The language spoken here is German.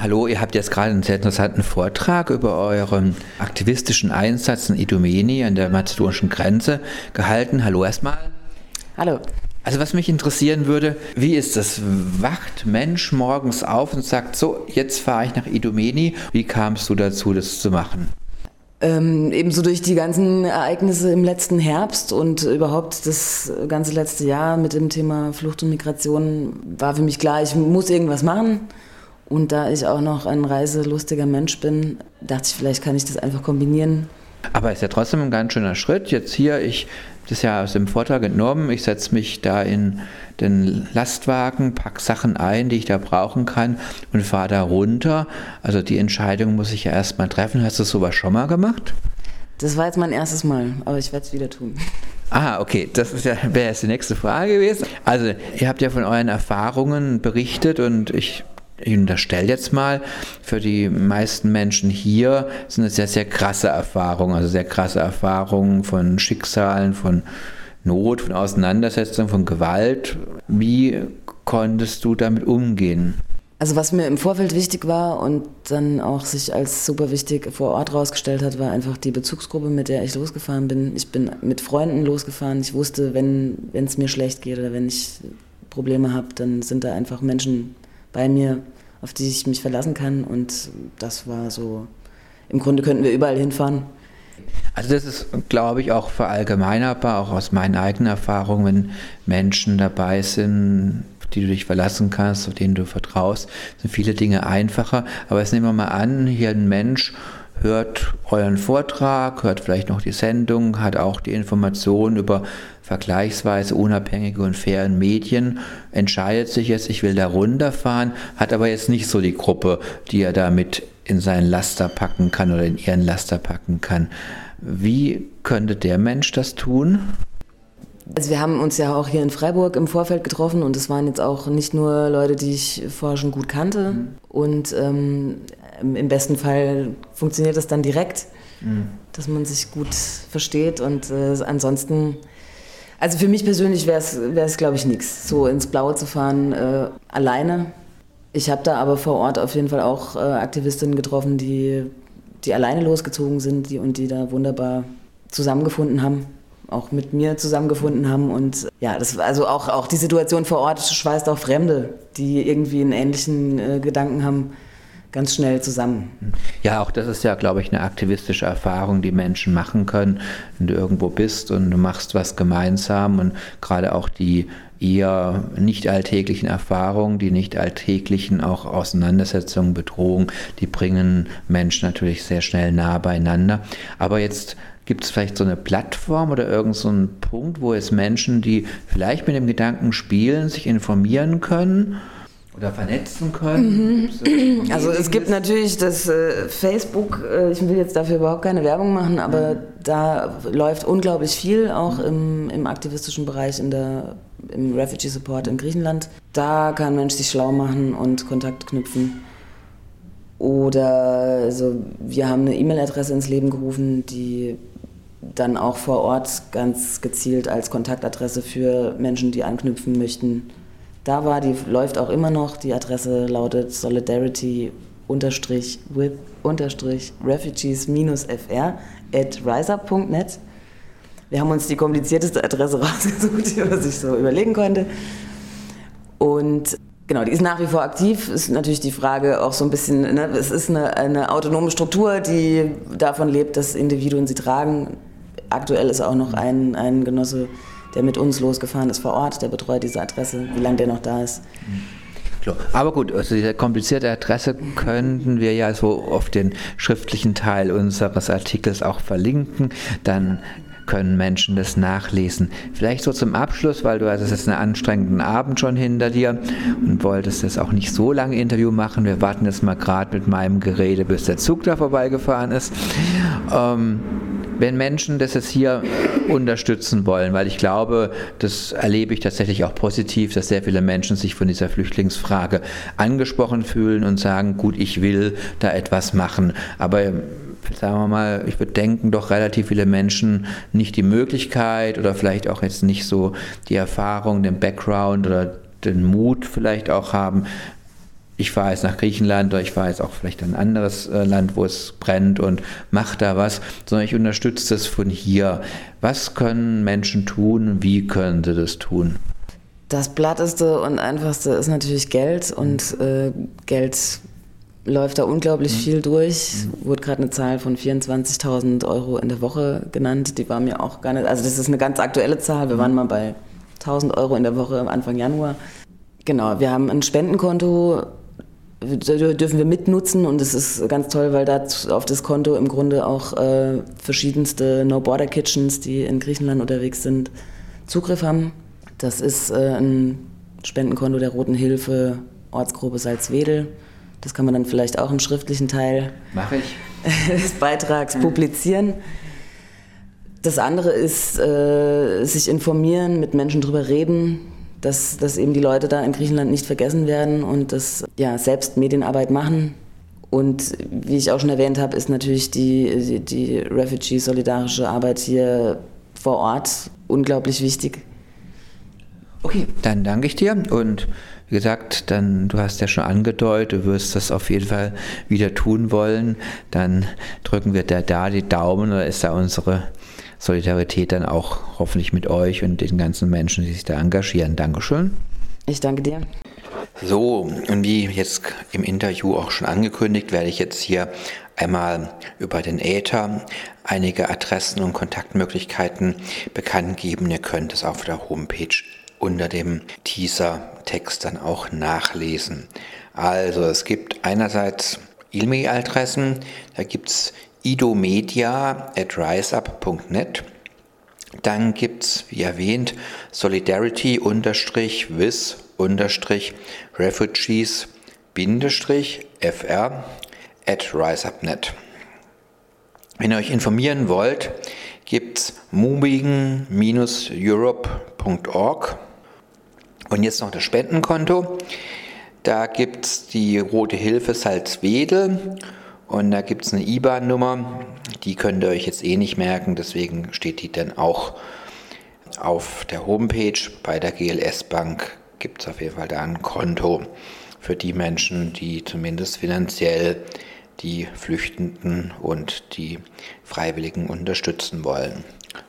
Hallo, ihr habt jetzt gerade einen sehr interessanten Vortrag über euren aktivistischen Einsatz in Idomeni an der mazedonischen Grenze gehalten. Hallo erstmal. Hallo. Also was mich interessieren würde, wie ist das? Wacht Mensch morgens auf und sagt, so, jetzt fahre ich nach Idomeni. Wie kamst du dazu, das zu machen? Ähm, ebenso durch die ganzen Ereignisse im letzten Herbst und überhaupt das ganze letzte Jahr mit dem Thema Flucht und Migration war für mich klar, ich muss irgendwas machen. Und da ich auch noch ein reiselustiger Mensch bin, dachte ich, vielleicht kann ich das einfach kombinieren. Aber ist ja trotzdem ein ganz schöner Schritt. Jetzt hier, ich das ja aus dem Vortrag entnommen. Ich setze mich da in den Lastwagen, packe Sachen ein, die ich da brauchen kann und fahre da runter. Also die Entscheidung muss ich ja erstmal treffen. Hast du sowas schon mal gemacht? Das war jetzt mein erstes Mal, aber ich werde es wieder tun. Ah, okay, das ja, wäre jetzt die nächste Frage gewesen. Also, ihr habt ja von euren Erfahrungen berichtet und ich ich unterstelle jetzt mal, für die meisten Menschen hier sind es sehr, sehr krasse Erfahrungen, also sehr krasse Erfahrungen von Schicksalen, von Not, von Auseinandersetzungen, von Gewalt. Wie konntest du damit umgehen? Also was mir im Vorfeld wichtig war und dann auch sich als super wichtig vor Ort rausgestellt hat, war einfach die Bezugsgruppe, mit der ich losgefahren bin. Ich bin mit Freunden losgefahren. Ich wusste, wenn es mir schlecht geht oder wenn ich Probleme habe, dann sind da einfach Menschen bei mir, auf die ich mich verlassen kann. Und das war so, im Grunde könnten wir überall hinfahren. Also das ist, glaube ich, auch verallgemeinerbar, auch aus meinen eigenen Erfahrungen, wenn Menschen dabei sind, die du dich verlassen kannst, auf denen du vertraust, sind viele Dinge einfacher. Aber jetzt nehmen wir mal an, hier ein Mensch hört euren Vortrag, hört vielleicht noch die Sendung, hat auch die Informationen über vergleichsweise unabhängige und fairen Medien, entscheidet sich jetzt, ich will da runterfahren, hat aber jetzt nicht so die Gruppe, die er damit in seinen Laster packen kann oder in ihren Laster packen kann. Wie könnte der Mensch das tun? Also wir haben uns ja auch hier in Freiburg im Vorfeld getroffen und es waren jetzt auch nicht nur Leute, die ich vorher schon gut kannte. Mhm. Und ähm, im besten Fall funktioniert das dann direkt, mhm. dass man sich gut versteht. Und äh, ansonsten, also für mich persönlich wäre es, glaube ich, nichts, so ins Blaue zu fahren äh, alleine. Ich habe da aber vor Ort auf jeden Fall auch äh, Aktivistinnen getroffen, die, die alleine losgezogen sind die, und die da wunderbar zusammengefunden haben auch mit mir zusammengefunden haben. Und ja, das also auch, auch die Situation vor Ort schweißt auch Fremde, die irgendwie einen ähnlichen äh, Gedanken haben, ganz schnell zusammen. Ja, auch das ist ja, glaube ich, eine aktivistische Erfahrung, die Menschen machen können, wenn du irgendwo bist und du machst was gemeinsam und gerade auch die eher nicht alltäglichen Erfahrungen, die nicht alltäglichen auch Auseinandersetzungen, Bedrohungen, die bringen Menschen natürlich sehr schnell nah beieinander. Aber jetzt Gibt es vielleicht so eine Plattform oder irgendeinen so Punkt, wo es Menschen, die vielleicht mit dem Gedanken spielen, sich informieren können? Oder vernetzen können? Mhm. Also es gibt natürlich das äh, Facebook, äh, ich will jetzt dafür überhaupt keine Werbung machen, aber mhm. da läuft unglaublich viel, auch im, im aktivistischen Bereich, in der, im Refugee Support in Griechenland. Da kann Mensch sich schlau machen und Kontakt knüpfen. Oder also wir haben eine E-Mail-Adresse ins Leben gerufen, die dann auch vor Ort ganz gezielt als Kontaktadresse für Menschen, die anknüpfen möchten, da war. Die läuft auch immer noch. Die Adresse lautet solidarity with refugees-fr at riseup.net. Wir haben uns die komplizierteste Adresse rausgesucht, die man sich so überlegen konnte. Und Genau, die ist nach wie vor aktiv. Ist natürlich die Frage auch so ein bisschen, ne, es ist eine, eine autonome Struktur, die davon lebt, dass Individuen sie tragen aktuell ist auch noch ein, ein Genosse, der mit uns losgefahren ist vor Ort, der betreut diese Adresse, wie lange der noch da ist. Aber gut, also diese komplizierte Adresse könnten wir ja so auf den schriftlichen Teil unseres Artikels auch verlinken. Dann können Menschen das nachlesen. Vielleicht so zum Abschluss, weil du hattest jetzt einen anstrengenden Abend schon hinter dir und wolltest jetzt auch nicht so lange Interview machen. Wir warten jetzt mal gerade mit meinem Gerede, bis der Zug da vorbeigefahren ist. Ähm, wenn Menschen das jetzt hier unterstützen wollen, weil ich glaube, das erlebe ich tatsächlich auch positiv, dass sehr viele Menschen sich von dieser Flüchtlingsfrage angesprochen fühlen und sagen, gut, ich will da etwas machen. Aber sagen wir mal, ich würde denken, doch relativ viele Menschen nicht die Möglichkeit oder vielleicht auch jetzt nicht so die Erfahrung, den Background oder den Mut vielleicht auch haben, ich fahre jetzt nach Griechenland oder ich fahre jetzt auch vielleicht ein anderes äh, Land, wo es brennt und mache da was, sondern ich unterstütze das von hier. Was können Menschen tun? Wie können sie das tun? Das Blatteste und Einfachste ist natürlich Geld und äh, Geld läuft da unglaublich mhm. viel durch. Mhm. Wurde gerade eine Zahl von 24.000 Euro in der Woche genannt. Die war mir auch gar nicht, also das ist eine ganz aktuelle Zahl. Wir mhm. waren mal bei 1.000 Euro in der Woche Anfang Januar. Genau, wir haben ein Spendenkonto, dürfen wir mitnutzen und es ist ganz toll, weil da auf das Konto im Grunde auch äh, verschiedenste No-Border-Kitchens, die in Griechenland unterwegs sind, Zugriff haben. Das ist äh, ein Spendenkonto der Roten Hilfe, Ortsgruppe Salzwedel. Das kann man dann vielleicht auch im schriftlichen Teil des Beitrags publizieren. Das andere ist, äh, sich informieren, mit Menschen drüber reden, dass, dass eben die Leute da in Griechenland nicht vergessen werden und das ja, selbst Medienarbeit machen. Und wie ich auch schon erwähnt habe, ist natürlich die, die, die Refugee-solidarische Arbeit hier vor Ort unglaublich wichtig. Okay, dann danke ich dir und wie gesagt, dann du hast ja schon angedeutet, du wirst das auf jeden Fall wieder tun wollen. Dann drücken wir da, da die Daumen oder ist da unsere Solidarität dann auch hoffentlich mit euch und den ganzen Menschen, die sich da engagieren. Dankeschön. Ich danke dir. So, und wie jetzt im Interview auch schon angekündigt, werde ich jetzt hier einmal über den Äther einige Adressen und Kontaktmöglichkeiten bekannt geben. Ihr könnt es auf der Homepage unter dem Teaser-Text dann auch nachlesen. Also es gibt einerseits E-Mail-Adressen, da gibt es idomedia at riseup.net. Dann gibt es, wie erwähnt, solidarity-with-refugees-fr at riseup.net. Wenn ihr euch informieren wollt, gibt es moving-europe.org und jetzt noch das Spendenkonto. Da gibt es die Rote Hilfe Salzwedel und da gibt es eine IBAN-Nummer, die könnt ihr euch jetzt eh nicht merken, deswegen steht die dann auch auf der Homepage. Bei der GLS Bank gibt es auf jeden Fall da ein Konto für die Menschen, die zumindest finanziell die Flüchtenden und die Freiwilligen unterstützen wollen.